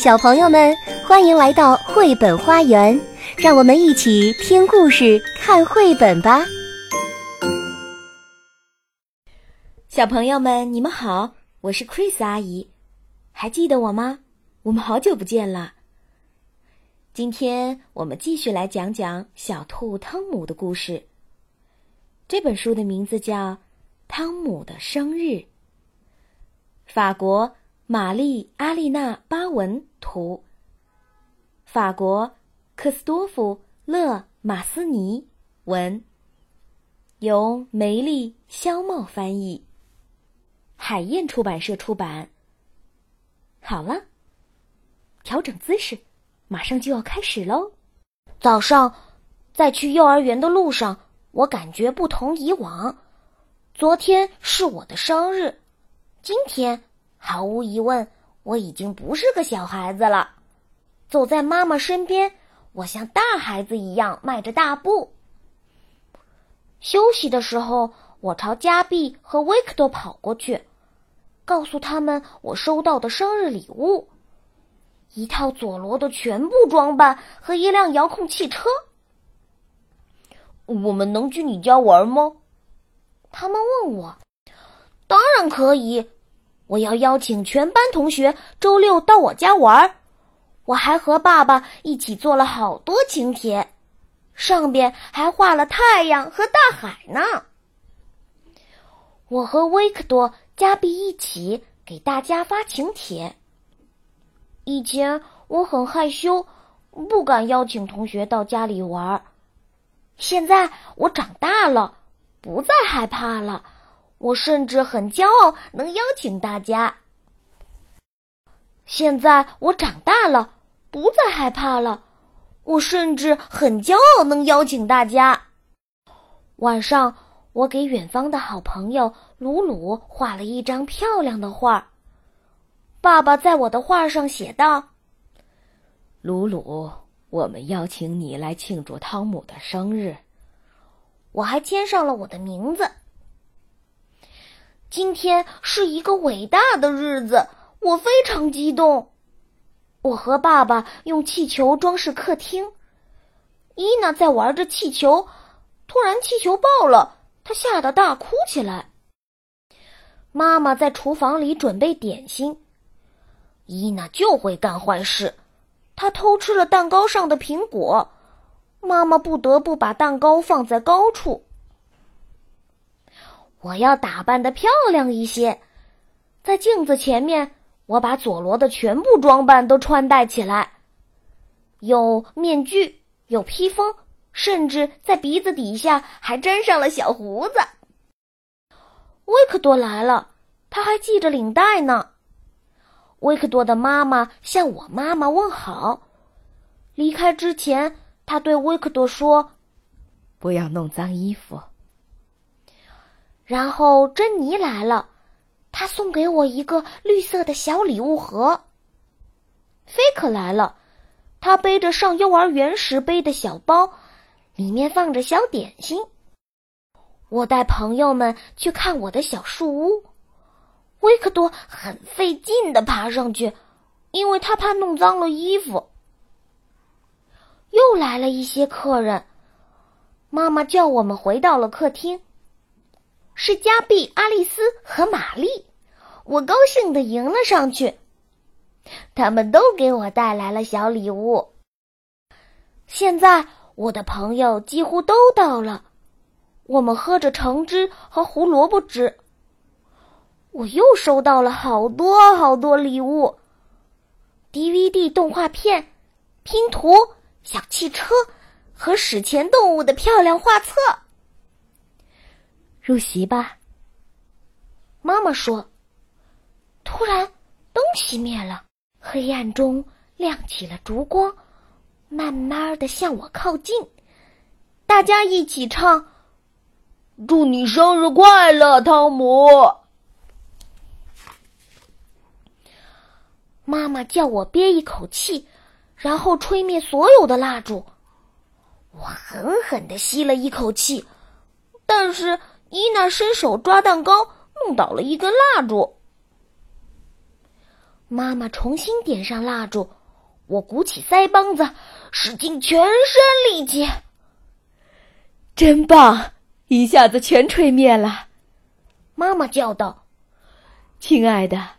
小朋友们，欢迎来到绘本花园，让我们一起听故事、看绘本吧。小朋友们，你们好，我是 Chris 阿姨，还记得我吗？我们好久不见了。今天我们继续来讲讲小兔汤姆的故事。这本书的名字叫《汤姆的生日》。法国。玛丽·阿丽娜·巴文图，法国，克斯多夫·勒·马斯尼文，由梅丽·肖茂翻译，海燕出版社出版。好了，调整姿势，马上就要开始喽。早上，在去幼儿园的路上，我感觉不同以往。昨天是我的生日，今天。毫无疑问，我已经不是个小孩子了。走在妈妈身边，我像大孩子一样迈着大步。休息的时候，我朝加碧和维克多跑过去，告诉他们我收到的生日礼物：一套佐罗的全部装扮和一辆遥控汽车。我们能去你家玩吗？他们问我。当然可以。我要邀请全班同学周六到我家玩儿。我还和爸爸一起做了好多请帖，上边还画了太阳和大海呢。我和维克多、加比一起给大家发请帖。以前我很害羞，不敢邀请同学到家里玩儿。现在我长大了，不再害怕了。我甚至很骄傲，能邀请大家。现在我长大了，不再害怕了。我甚至很骄傲，能邀请大家。晚上，我给远方的好朋友鲁鲁画了一张漂亮的画。爸爸在我的画上写道：“鲁鲁，我们邀请你来庆祝汤姆的生日。”我还签上了我的名字。今天是一个伟大的日子，我非常激动。我和爸爸用气球装饰客厅，伊娜在玩着气球，突然气球爆了，她吓得大哭起来。妈妈在厨房里准备点心，伊娜就会干坏事，她偷吃了蛋糕上的苹果，妈妈不得不把蛋糕放在高处。我要打扮的漂亮一些，在镜子前面，我把佐罗的全部装扮都穿戴起来，有面具，有披风，甚至在鼻子底下还粘上了小胡子。维克多来了，他还系着领带呢。维克多的妈妈向我妈妈问好，离开之前，他对维克多说：“不要弄脏衣服。”然后珍妮来了，她送给我一个绿色的小礼物盒。菲可来了，他背着上幼儿园时背的小包，里面放着小点心。我带朋友们去看我的小树屋，维克多很费劲的爬上去，因为他怕弄脏了衣服。又来了一些客人，妈妈叫我们回到了客厅。是加碧、阿丽丝和玛丽，我高兴的迎了上去。他们都给我带来了小礼物。现在我的朋友几乎都到了，我们喝着橙汁和胡萝卜汁。我又收到了好多好多礼物：DVD 动画片、拼图、小汽车和史前动物的漂亮画册。入席吧。妈妈说。突然，灯熄灭了，黑暗中亮起了烛光，慢慢的向我靠近。大家一起唱：“祝你生日快乐，汤姆！”妈妈叫我憋一口气，然后吹灭所有的蜡烛。我狠狠的吸了一口气，但是。伊娜伸手抓蛋糕，弄倒了一根蜡烛。妈妈重新点上蜡烛，我鼓起腮帮子，使尽全身力气。真棒！一下子全吹灭了。妈妈叫道：“亲爱的，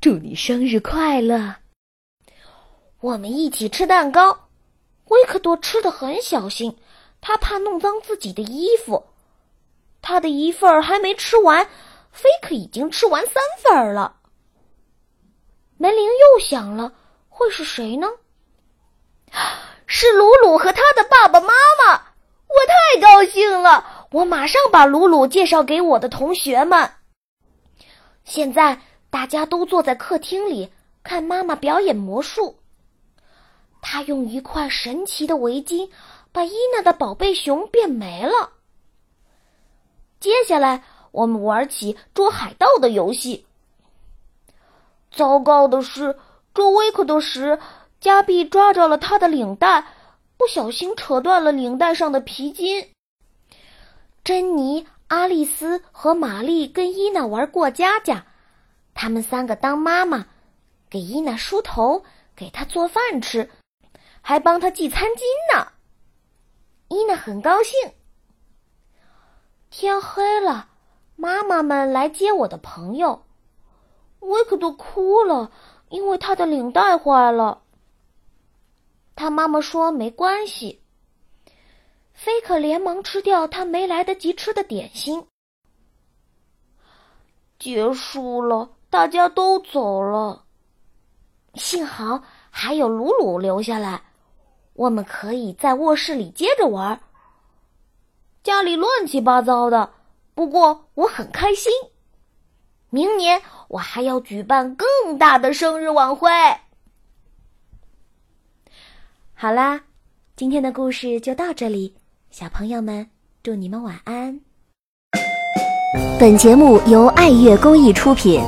祝你生日快乐！”我们一起吃蛋糕。维克多吃的很小心，他怕弄脏自己的衣服。他的一份儿还没吃完，菲克已经吃完三份儿了。门铃又响了，会是谁呢？是鲁鲁和他的爸爸妈妈！我太高兴了，我马上把鲁鲁介绍给我的同学们。现在大家都坐在客厅里看妈妈表演魔术。她用一块神奇的围巾把伊娜的宝贝熊变没了。接下来，我们玩起捉海盗的游戏。糟糕的是，捉威克多时，加比抓着了他的领带，不小心扯断了领带上的皮筋。珍妮、阿丽丝和玛丽跟伊娜玩过家家，他们三个当妈妈，给伊娜梳头，给她做饭吃，还帮她系餐巾呢。伊娜很高兴。天黑了，妈妈们来接我的朋友。维克多哭了，因为他的领带坏了。他妈妈说没关系。菲克连忙吃掉他没来得及吃的点心。结束了，大家都走了。幸好还有鲁鲁留下来，我们可以在卧室里接着玩。家里乱七八糟的，不过我很开心。明年我还要举办更大的生日晚会。好啦，今天的故事就到这里，小朋友们，祝你们晚安。本节目由爱乐公益出品。